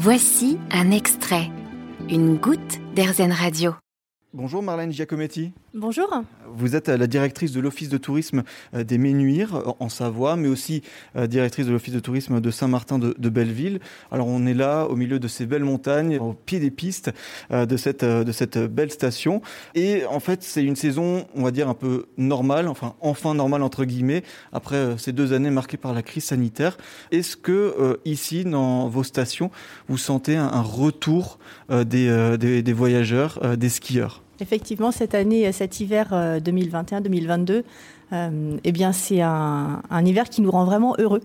Voici un extrait, une goutte d'Airzen Radio. Bonjour Marlène Giacometti. Bonjour. Vous êtes la directrice de l'Office de tourisme euh, des Ménuires euh, en Savoie, mais aussi euh, directrice de l'Office de tourisme de Saint-Martin de, Belleville. Alors on est là au milieu de ces belles montagnes, au pied des pistes de cette, belle station. Et en fait, c'est une saison, on va dire, un peu normale, enfin enfin normale entre guillemets, après ces deux années marquées par la crise sanitaire. Est-ce que ici, dans vos stations, vous sentez un, retour des voyageurs, des skieurs? Effectivement, cette année, cet hiver 2021-2022, euh, euh, eh bien, c'est un, hiver qui nous rend vraiment heureux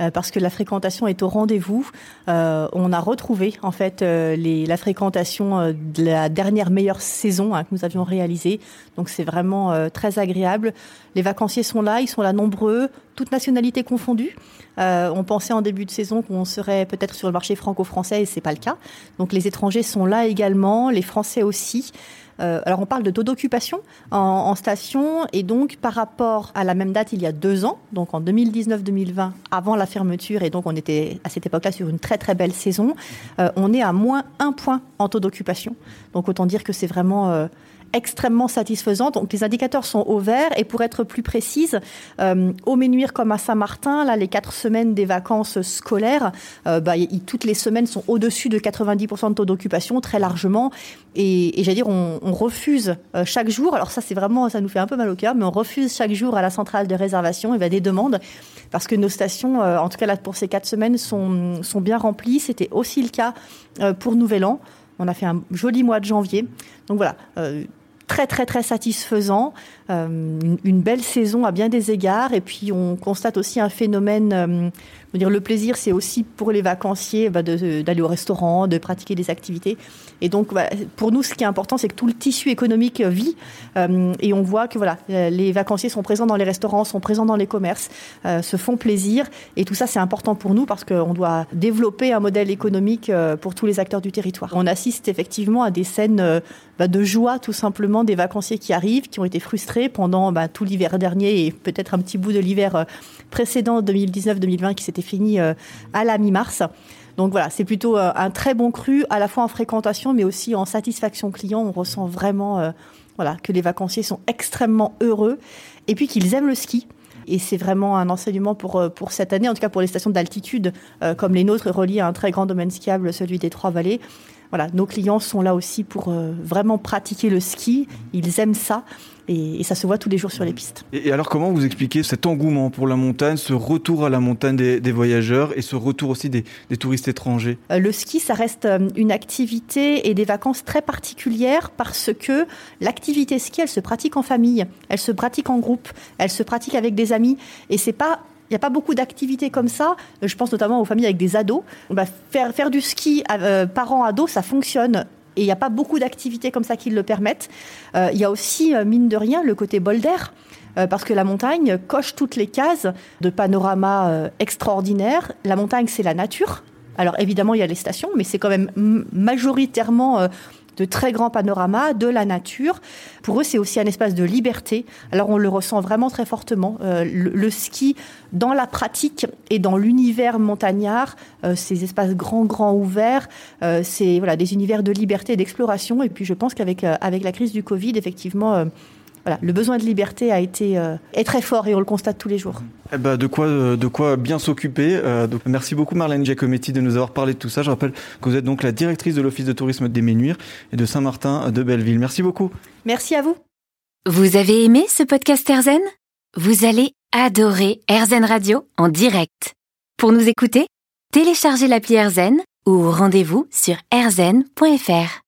euh, parce que la fréquentation est au rendez-vous. on a retrouvé en fait la fréquentation de la dernière meilleure saison hein, que nous avions réalisée. Donc c'est vraiment très agréable. Les vacanciers sont là, ils sont là nombreux, toutes nationalités confondues. on pensait en début de saison qu'on serait peut-être sur le marché franco-français et c'est pas le cas. Donc les étrangers sont là également, les Français aussi. Euh, alors on parle de taux d'occupation en, station et donc par rapport à la même date il y a deux ans, donc en 2019-2020, avant la fermeture et donc on était à cette époque-là sur une très très belle saison, euh, on est à moins un point en taux d'occupation. Donc autant dire que c'est vraiment euh, extrêmement satisfaisante. Donc les indicateurs sont au vert et pour être plus précise, euh, au Ménuire comme à Saint-Martin, là les quatre semaines des vacances scolaires, euh, bah, toutes les semaines sont au-dessus de 90% de taux d'occupation très largement. Et, j'allais dire, on, refuse euh, chaque jour. Alors ça c'est vraiment, ça nous fait un peu mal au cœur, mais on refuse chaque jour à la centrale de réservation va des demandes parce que nos stations, en tout cas là pour ces quatre semaines, sont, sont bien remplies. C'était aussi le cas pour Nouvel An. On a fait un joli mois de janvier. Donc voilà, très très très satisfaisant, euh, une, belle saison à bien des égards. Et puis on constate aussi un phénomène, euh, dire le plaisir c'est aussi pour les vacanciers bah, d'aller au restaurant, de pratiquer des activités. Et donc bah, pour nous ce qui est important c'est que tout le tissu économique vit. Euh, et on voit que voilà les vacanciers sont présents dans les restaurants, sont présents dans les commerces, se font plaisir. Et tout ça c'est important pour nous parce qu'on doit développer un modèle économique pour tous les acteurs du territoire. On assiste effectivement à des scènes bah, de joie tout simplement des vacanciers qui arrivent, qui ont été frustrés pendant bah, tout l'hiver dernier et peut-être un petit bout de l'hiver euh, précédent 2019-2020 qui s'était fini euh, à la mi-mars. Donc voilà, c'est plutôt euh, un très bon cru, à la fois en fréquentation, mais aussi en satisfaction client. On ressent vraiment voilà, que les vacanciers sont extrêmement heureux et puis qu'ils aiment le ski. Et c'est vraiment un enseignement pour, pour cette année, en tout cas pour les stations d'altitude comme les nôtres, reliées à un très grand domaine skiable, celui des Trois Vallées voilà, nos clients sont là aussi pour euh, vraiment pratiquer le ski. Ils aiment ça. Et, ça se voit tous les jours sur les pistes. Et, alors comment vous expliquez cet engouement pour la montagne, ce retour à la montagne des, voyageurs et ce retour aussi des, touristes étrangers? Euh, Le ski, ça reste euh, une activité et des vacances très particulières parce que l'activité ski, elle se pratique en famille, elle se pratique en groupe, elle se pratique avec des amis. Et c'est pas n'y a pas beaucoup d'activités comme ça. Euh, je pense notamment aux familles avec des ados. Faire, faire du ski euh, parents-ados, ça fonctionne. Et il n'y a pas beaucoup d'activités comme ça qui le permettent. Euh, il y a aussi, mine de rien, le côté bol parce que la montagne coche toutes les cases de panorama extraordinaire. La montagne, c'est la nature. Alors évidemment, il y a les stations, mais c'est quand même majoritairement de très grands panoramas, de la nature. Pour eux, c'est aussi un espace de liberté. Alors on le ressent vraiment très fortement. Euh, le, ski, dans la pratique et dans l'univers montagnard, euh, ces espaces grands, grands ouverts, euh, c'est voilà des univers de liberté et d'exploration. Et puis je pense qu'avec avec la crise du Covid, effectivement voilà, le besoin de liberté a été euh, est très fort et on le constate tous les jours. Eh ben, de quoi euh, de quoi bien s'occuper. Euh, donc merci beaucoup Marlène Giacometti de nous avoir parlé de tout ça. Je rappelle que vous êtes donc la directrice de l'office de tourisme des Ménuires et de Saint-Martin de Belleville. Merci beaucoup. Merci à vous. Vous avez aimé ce podcast Erzen Vous allez adorer Erzen Radio en direct. Pour nous écouter, téléchargez l'appli Erzen ou rendez-vous sur erzen.fr.